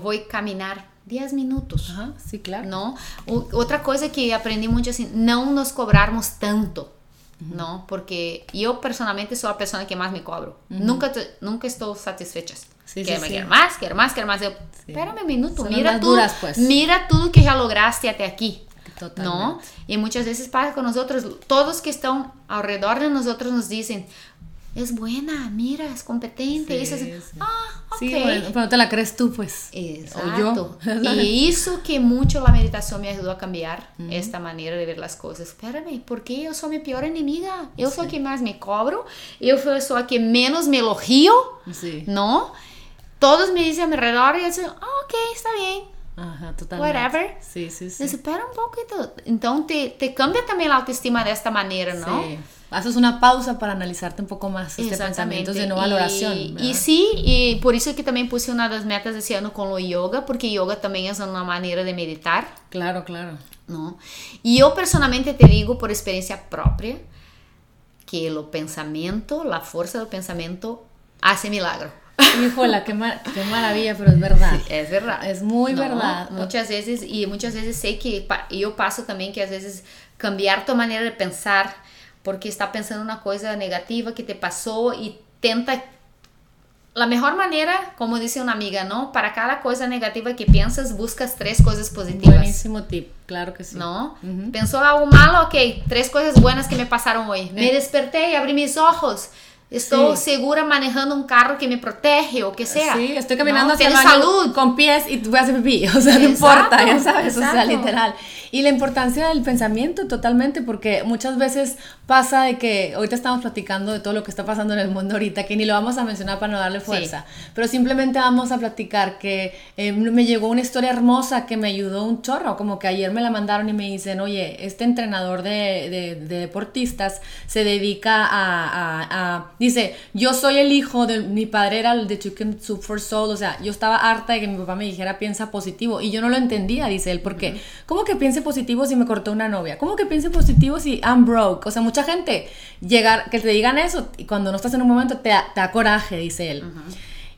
voy a caminar 10 minutos. Ajá, sí, claro. ¿No? otra cosa que aprendí mucho es no nos cobrarmos tanto. ¿no? Porque yo personalmente soy la persona que más me cobro. nunca, nunca estoy satisfecha. Sí, quiero, sí, quiero más, quiero más, quiero más. espérame un minuto, mira tú, pues. mira todo que ya lograste hasta aquí. ¿no? Y muchas veces pasa con nosotros, todos que están alrededor de nosotros nos dicen, es buena, mira, es competente. y ah, ok. Sí, pero no te la crees tú, pues. Exacto. O yo. [LAUGHS] y eso que mucho la meditación me ayudó a cambiar esta manera de ver las cosas. Espérame, ¿por qué yo soy mi peor enemiga? Yo soy quien más me cobro, yo soy quien menos me elogio, ¿no? Todos me dicen a mi alrededor y yo digo, ah, ok, está bien Ajá, totalmente. Whatever. Sí, sí, sí. Espera un poquito. Entonces te, cambia también la autoestima de esta manera, ¿no? Sí. Haces una pausa para analizarte un poco más este pensamiento de no valoración. Y, sí, y por eso es que también puse una de las metas de ese año con lo yoga, porque yoga también es una manera de meditar. Claro, claro. ¿no? Y yo personalmente te digo por experiencia propia que el pensamiento, la fuerza del pensamiento hace milagro. [LAUGHS] Híjola, qué, qué maravilla, pero es verdad. es verdad. Es muy verdad. Muchas veces, y muchas veces sé que yo paso también que a veces cambiar tu manera de pensar porque está pensando una cosa negativa que te pasó y tenta la mejor manera, como dice una amiga, ¿no? Para cada cosa negativa que piensas, buscas tres cosas positivas. Buenísimo tip, claro que sí. ¿No? Pensó algo malo, ok, tres cosas buenas que me pasaron hoy. Me desperté y abrí mis ojos. Estoy segura manejando un carro que me protege o que sea. Sí, estoy caminando hacia el salud con pies y voy a hacer pipí, [LAUGHS] o sea, no importa, ya sabes, o sea, literal. Y la importancia del pensamiento totalmente, porque muchas veces pasa de que ahorita estamos platicando de todo lo que está pasando en el mundo ahorita, que ni lo vamos a mencionar para no darle fuerza, pero simplemente vamos a platicar que eh, me llegó una historia hermosa que me ayudó un chorro, como que ayer me la mandaron y me dicen, oye, este entrenador de, de, deportistas se dedica a, a Dice, yo soy el hijo de mi padre era el de Chicken Soup for Soul, o sea, yo estaba harta de que mi papá me dijera piensa positivo y yo no lo entendía, dice él, porque ¿cómo que piense positivo si me cortó una novia? ¿Cómo que piense positivo si I'm broke? O sea, mucha gente llegar que te digan eso y cuando no estás en un momento te, da coraje, dice él.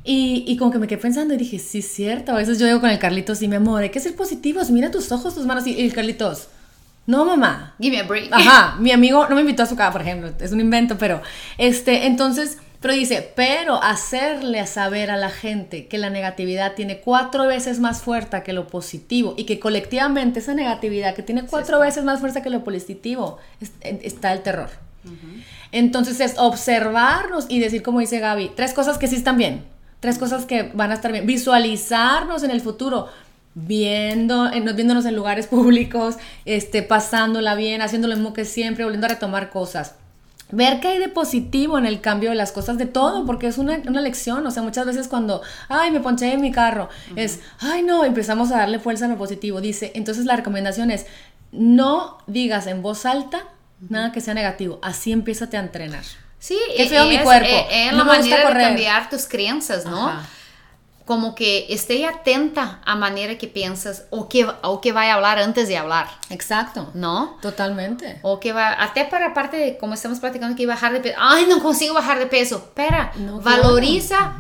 Y, y, como que me quedé pensando y dije, sí, es cierto. A veces yo digo con el Carlitos, sí, mi amor, hay que ser positivos. Mira tus ojos, tus manos. Y el Carlitos, no, mamá. Give me a break. Ajá, mi amigo no me invitó a su casa, por ejemplo, es un invento, pero este, entonces, pero dice, pero hacerle saber a la gente que la negatividad tiene cuatro veces más fuerza que lo positivo y que colectivamente esa negatividad que tiene cuatro veces más fuerza que lo positivo está el terror. Entonces es observarnos y decir, como dice Gaby, tres cosas que sí están bien, tres cosas que van a estar bien, visualizarnos en el futuro viendo, viéndonos en lugares [LAUGHS] públicos, este, pasándola bien, haciendo lo mismo que siempre, volviendo a retomar cosas. Ver qué hay de positivo en el cambio de las cosas, de todo, porque es una, una lección. O sea, muchas veces cuando, ay, me ponché en mi carro, es, ay, no, empezamos a darle fuerza a lo positivo. Dice, entonces la recomendación es, no digas en voz alta nada que sea negativo. Así empieza a entrenar. Sí, es, mi cuerpo. Es, la manera de cambiar tus creencias, ¿no? Como que esté atenta a manera que piensas o que, o que vaya a hablar antes de hablar. Exacto. ¿No? Totalmente. O que va, hasta para parte de como estamos platicando que bajar de peso. Ay, no consigo bajar de peso. Espera, valoriza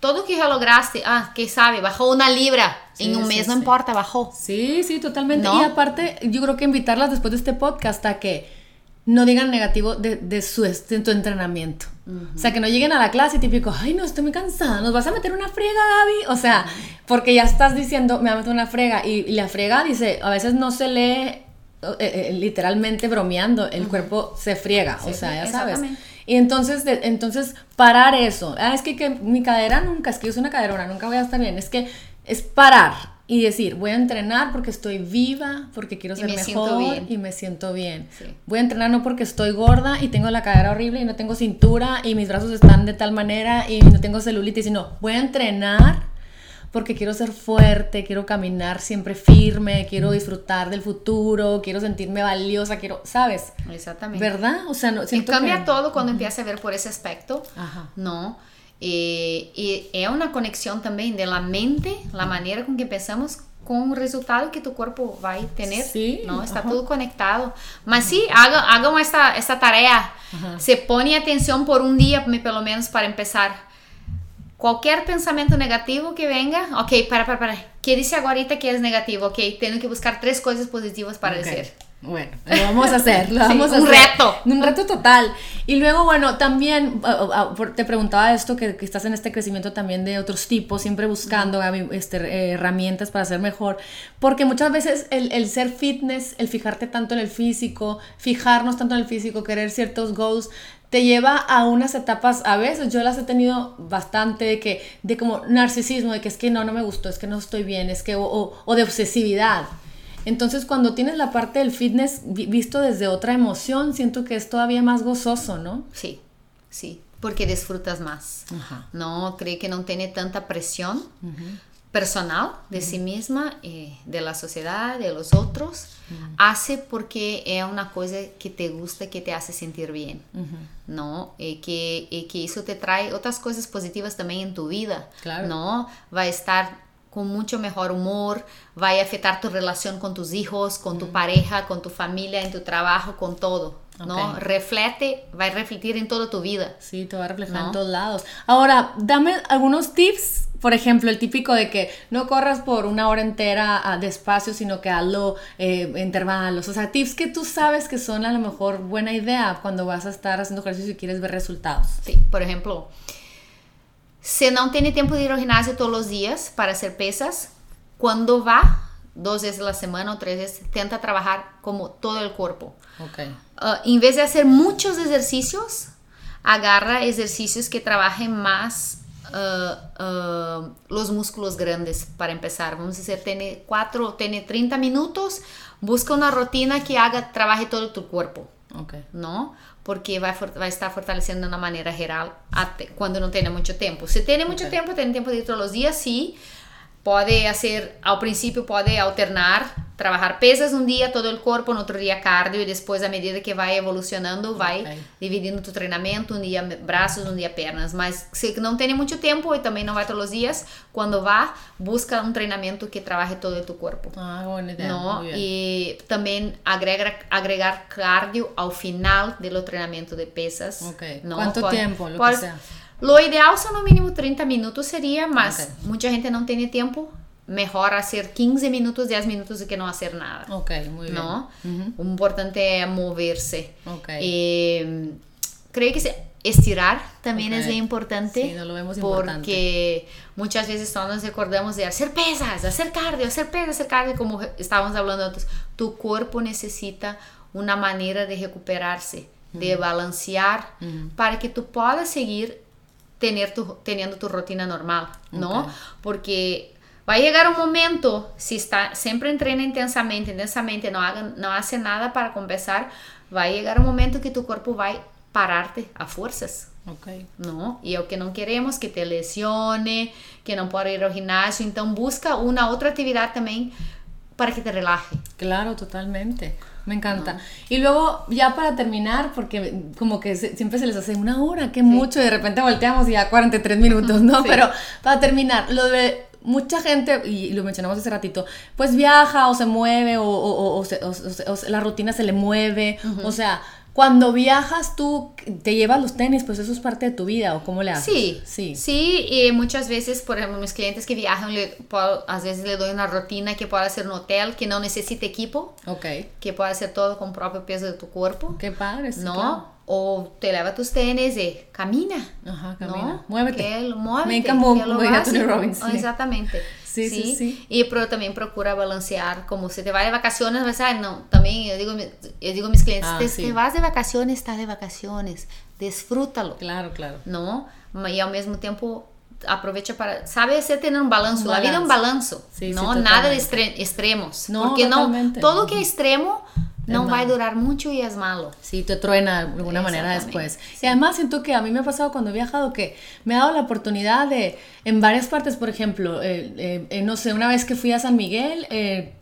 todo que ya lograste. Ah, que sabe, bajó una libra. en un mes no importa, bajó. Sí, sí, totalmente. Y aparte, yo creo que invitarlas después de este podcast a que no digan negativo de, de su de tu entrenamiento. O sea, que no lleguen a la clase y típico, ay, no, estoy muy cansada, ¿nos vas a meter una frega, Gaby? O sea, porque ya estás diciendo, me va a meter una frega. Y, la frega dice, a veces no se lee eh, eh, literalmente bromeando, el cuerpo se friega, o sea, ya sabes. Y entonces, entonces parar eso. Ah, es que, que mi cadera nunca, es que yo soy una caderona, nunca voy a estar bien. Es que es parar y decir, voy a entrenar porque estoy viva, porque quiero ser mejor y me siento bien. Voy a entrenar no porque estoy gorda y tengo la cadera horrible y no tengo cintura y mis brazos están de tal manera y no tengo celulitis, sino voy a entrenar porque quiero ser fuerte, quiero caminar siempre firme, quiero disfrutar del futuro, quiero sentirme valiosa, quiero, ¿sabes? Exactamente. ¿Verdad? O sea, no, y cambia todo cuando empieza a ver por ese aspecto, ¿no? Y, y, es una conexión también de la mente, la manera con que pensamos con el resultado que tu cuerpo va a tener, sí, ¿no? Está todo conectado. Mas sí, hagan, hagan esta, esta tarea. Se pone atención por un día, pelo menos, para empezar Qualquer pensamento negativo que venga, ok, para, para, para. ¿Qué dice ahorita que es negativo? Ok, tengo que buscar tres cosas positivas para okay. decir. Bueno, lo vamos a hacer, lo [LAUGHS] vamos sí, a un hacer. reto. Un reto total. Y luego, bueno, también te preguntaba esto, que, que, estás en este crecimiento también de otros tipos, siempre buscando este, eh, herramientas para ser mejor, porque muchas veces el, el, ser fitness, el fijarte tanto en el físico, fijarnos tanto en el físico, querer ciertos goals, te lleva a unas etapas, a veces yo las he tenido bastante de que, de como narcisismo, de que es que no, no me gustó, es que no estoy bien, es que, o, o de obsesividad. Entonces cuando tienes la parte del fitness visto desde otra emoción, siento que es todavía más gozoso, ¿no? Sí, sí, porque disfrutas más, Ajá. ¿no? Creo que no tiene tanta presión. Uh -huh personal de uh -huh. sí misma, eh, de la sociedad, de los otros, uh -huh. hace porque es una cosa que te gusta, que te hace sentir bien. ¿no? Y que, y que eso te trae otras cosas positivas también en tu vida, claro. ¿no? Va a estar con mucho mejor humor, va a afectar tu relación con tus hijos, con tu pareja, con tu familia, en tu trabajo, con todo. ¿no? Reflete, va a refletir en toda tu vida. Sí, te va a reflejar ¿no? en todos lados. Ahora, dame algunos tips por ejemplo, el típico de que no corras por una hora entera a, despacio, sino que hazlo eh, intervalos. O sea, tips que tú sabes que son a lo mejor buena idea cuando vas a estar haciendo ejercicio y quieres ver resultados. Sí, por ejemplo, si no tiene tiempo de ir al gimnasio todos los días para hacer pesas, cuando va, dos veces a la semana o tres veces, intenta trabajar como todo el cuerpo. Okay. Uh, en vez de hacer muchos ejercicios, agarra ejercicios que trabajen más Uh, uh, los músculos grandes para empezar. Vamos a decir, tiene 4, tiene 30 minutos, busca una rutina que haga, trabaje todo tu cuerpo. Okay. ¿No? Porque va a, va a, estar fortaleciendo de una manera general cuando no tiene mucho tiempo. Si tiene mucho okay. tiempo, tiene tiempo de ir todos los días, sí. Puede hacer, al principio puede alternar, trabajar pesas un día, todo el cuerpo, en otro día cardio y después a medida que va evolucionando, va okay. dividindo tu treinamento, un día brazos, un día pernas. Mas si no tiene mucho tiempo y también no va todos los días, cuando va, busca un treinamento que trabaje todo tu cuerpo. Ah, buena idea. ¿no? Y también agrega, agregar cardio al final del entrenamiento de pesas. Okay. ¿no? ¿Cuánto por, tiempo? Lo por, que sea. Lo ideal son no mínimo 30 minutos sería, mas okay. mucha gente no tiene tiempo. Mejor hacer 15 minutos, 10 minutos de que no hacer nada. Ok, muy bien. ¿no? Uh -huh. Importante es moverse. Okay. Eh, creo que estirar también okay. es importante. Sí, no lo vemos porque importante. muchas veces todos nos recordamos de hacer pesas, hacer cardio, hacer pesas, hacer cardio, como estábamos hablando antes. Tu cuerpo necesita una manera de recuperarse, uh -huh. de balancear, uh -huh. para que tú puedas seguir tener tu, teniendo tu rutina normal, ¿no? Okay. Porque va a llegar un momento, si está, siempre entrena intensamente, intensamente, no, haga, no hace nada para compensar, va a llegar un momento que tu cuerpo va a pararte a fuerzas. Okay. ¿no? E é o que não queremos, que te lesione, que não pode ir ao ginásio. Então, busca uma outra atividade também para que te relaje. Claro, totalmente. Me encanta. No. Y luego, ya para terminar, porque como que se, siempre se les hace una hora, que sí. mucho, y de repente volteamos y ya 43 minutos, ¿no? Sí. Pero para terminar, lo de mucha gente, y lo mencionamos hace ratito, pues viaja o se mueve o, o, o, se, o la rutina se le mueve, uh -huh. o sea, cuando viajas tú te llevas los tenis, pues eso es parte de tu vida, ¿o cómo le haces? Sí, sí. Sí, y muchas veces, por ejemplo, mis clientes que viajan, le, puedo, a veces le doy una rutina que puede hacer un hotel, que no necesita equipo. Ok. Que puede hacer todo con propio peso de tu cuerpo. Qué padre, sí, ¿No? Claro. O te leva tus tenis y camina. Ajá, camina. ¿no? Muévete. Que, muévete. Make a move, como diría Tony Robbins. Sí. Exactamente. Sí, sí, sí, sí. Y pero también procura balancear, como si te vas de vacaciones, vas a, no, también yo digo, yo digo a mis clientes, Ah, te, sí. te vas de vacaciones, estás de vacaciones, disfrútalo, Claro, claro. ¿no? Y al mismo tiempo aprovecha para, sabe hacer tener un balanzo, Un la vida es un balance. Sí, sí, ¿no? Nada de extremos, No, porque no, totalmente. todo que es extremo no va a durar mucho y es malo. Sí, te truena de alguna manera después. Y además siento que a mí me ha pasado cuando he viajado que me ha dado la oportunidad de, en varias partes, por ejemplo, eh, eh, eh, no sé, una vez que fui a San Miguel,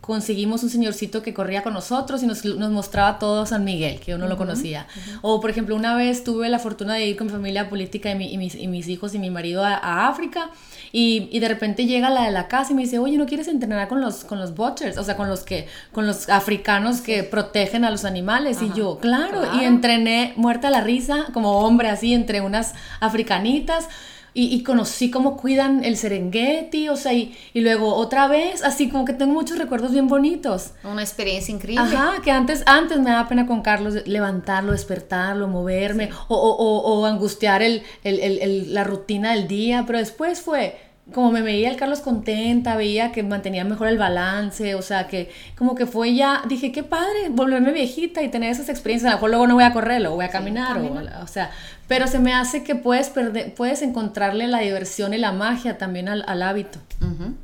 conseguimos un señorcito que corría con nosotros y nos, nos mostraba todo San Miguel, que yo no lo conocía. O, por ejemplo, una vez tuve la fortuna de ir con mi familia política y, mis, y mis, hijos y mi marido a, a África y, y, de repente llega la de la casa y me dice, oye, ¿no quieres entrenar con los, con los butchers? O sea, con los que, con los africanos que protegen a los animales. Y yo, claro, y entrené muerta la risa como hombre así entre unas africanitas. Y, y, conocí cómo cuidan el Serengeti, o sea, y, y, luego otra vez, así como que tengo muchos recuerdos bien bonitos. Una experiencia increíble. Ajá, que antes, antes me daba pena con Carlos levantarlo, despertarlo, moverme, o, o, o, angustiar el, el, el, la rutina del día, pero después fue como me veía el Carlos contenta, veía que mantenía mejor el balance, o sea, que como que fue ya, dije, qué padre volverme viejita y tener esas experiencias, a lo mejor luego no voy a correr, luego voy a caminar, o, o, sea, pero se me hace que puedes, perder, puedes encontrarle la diversión y la magia también al, al hábito,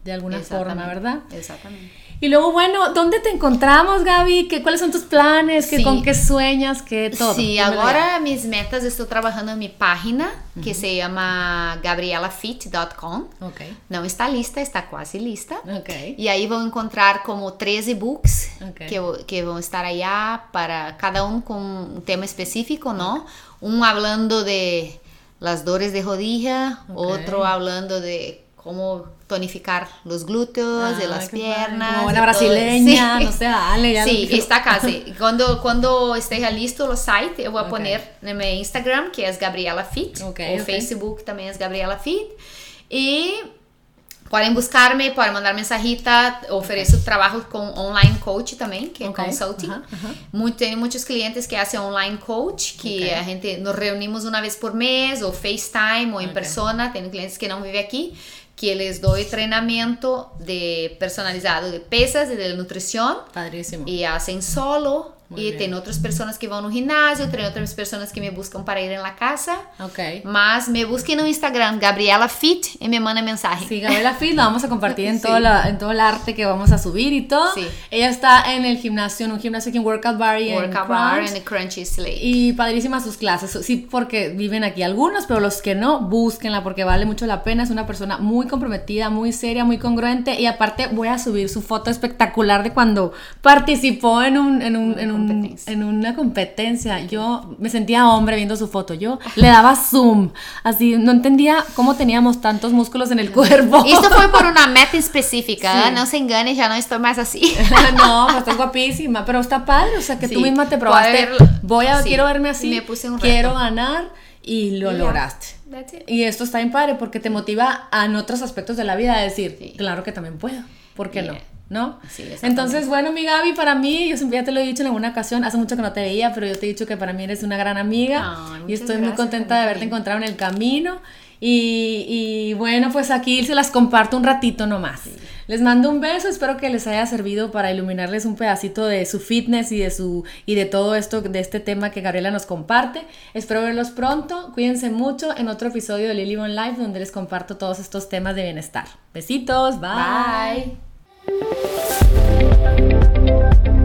de alguna forma, ¿verdad? Exactamente. Y luego, bueno, ¿dónde te encontramos, Gaby? ¿Qué, ¿Cuáles son tus planes? ¿Qué, ¿Con qué sueñas? ¿Qué todo? Sí, ahora mis metas, estoy trabajando en mi página que se llama gabrielafit.com. Okay. No está lista, está casi lista. Okay. Y ahí van a encontrar como 13 books que, que van a estar allá para cada uno con un tema específico, ¿no? Un hablando de las dores de rodilla, otro hablando de cómo tonificar los glúteos, de las piernas. Como buena brasileña, no sé, dale. Ya sí, está casi. Cuando, cuando esté listo el site, yo voy a poner en mi Instagram, que es Gabriela Fit, okay, o Facebook también es Gabriela Fit. Y pueden buscarme, pueden mandar mensajita, ofrezco trabajo con online coach también, que es consulting. tengo muchos clientes que hacen online coach, que a gente nos reunimos una vez por mes, o FaceTime, o en persona. Tengo clientes que no viven aquí que les doy entrenamiento de personalizado de pesas y de nutrición. Padrísimo. Y hacen solo y tengo otras personas que van al gimnasio, tengo otras personas que me buscan para ir en la casa. Ok. Más me busquen en Instagram, Gabriela Fit, y me manda mensaje. Sí, Gabriela Fit, lo vamos a compartir en, [LAUGHS] todo la, en todo el arte que vamos a subir y todo. Sí. Ella está en el gimnasio, en un gimnasio aquí en Workout Bar y Workout en Bar el Crunchy Slate. Y padrísimas sus clases. Sí, porque viven aquí algunos, pero los que no, búsquenla porque vale mucho la pena. Es una persona muy comprometida, muy seria, muy congruente. Y aparte voy a subir su foto espectacular de cuando participó en un, en un, en un en una competencia. Yo me sentía hombre viendo su foto. Yo le daba zoom. Así, no entendía cómo teníamos tantos músculos en el cuerpo. Esto fue por [LAUGHS] una meta específica. No se engane, ya no estoy más así. [LAUGHS] no, pues estoy guapísima. Pero está padre. O sea, que tú misma te probaste. Voy a, quiero verme así. Me puse un quiero ganar. Y lo lograste. Y esto está bien padre porque te motiva en otros aspectos de la vida a decir, claro que también puedo. ¿Por qué no? ¿No? Entonces, bueno, mi Gaby, para mí, yo siempre ya te lo he dicho en alguna ocasión, hace mucho que no te veía, pero yo te he dicho que para mí eres una gran amiga y estoy muy contenta de haberte encontrado en el camino. Y, y, bueno, pues aquí se las comparto un ratito nomás. Les mando un beso, espero que les haya servido para iluminarles un pedacito de su fitness y de su y de todo esto, de este tema que Gabriela nos comparte. Espero verlos pronto. Cuídense mucho en otro episodio de Lily One Life donde les comparto todos estos temas de bienestar. Besitos, bye. Thank you.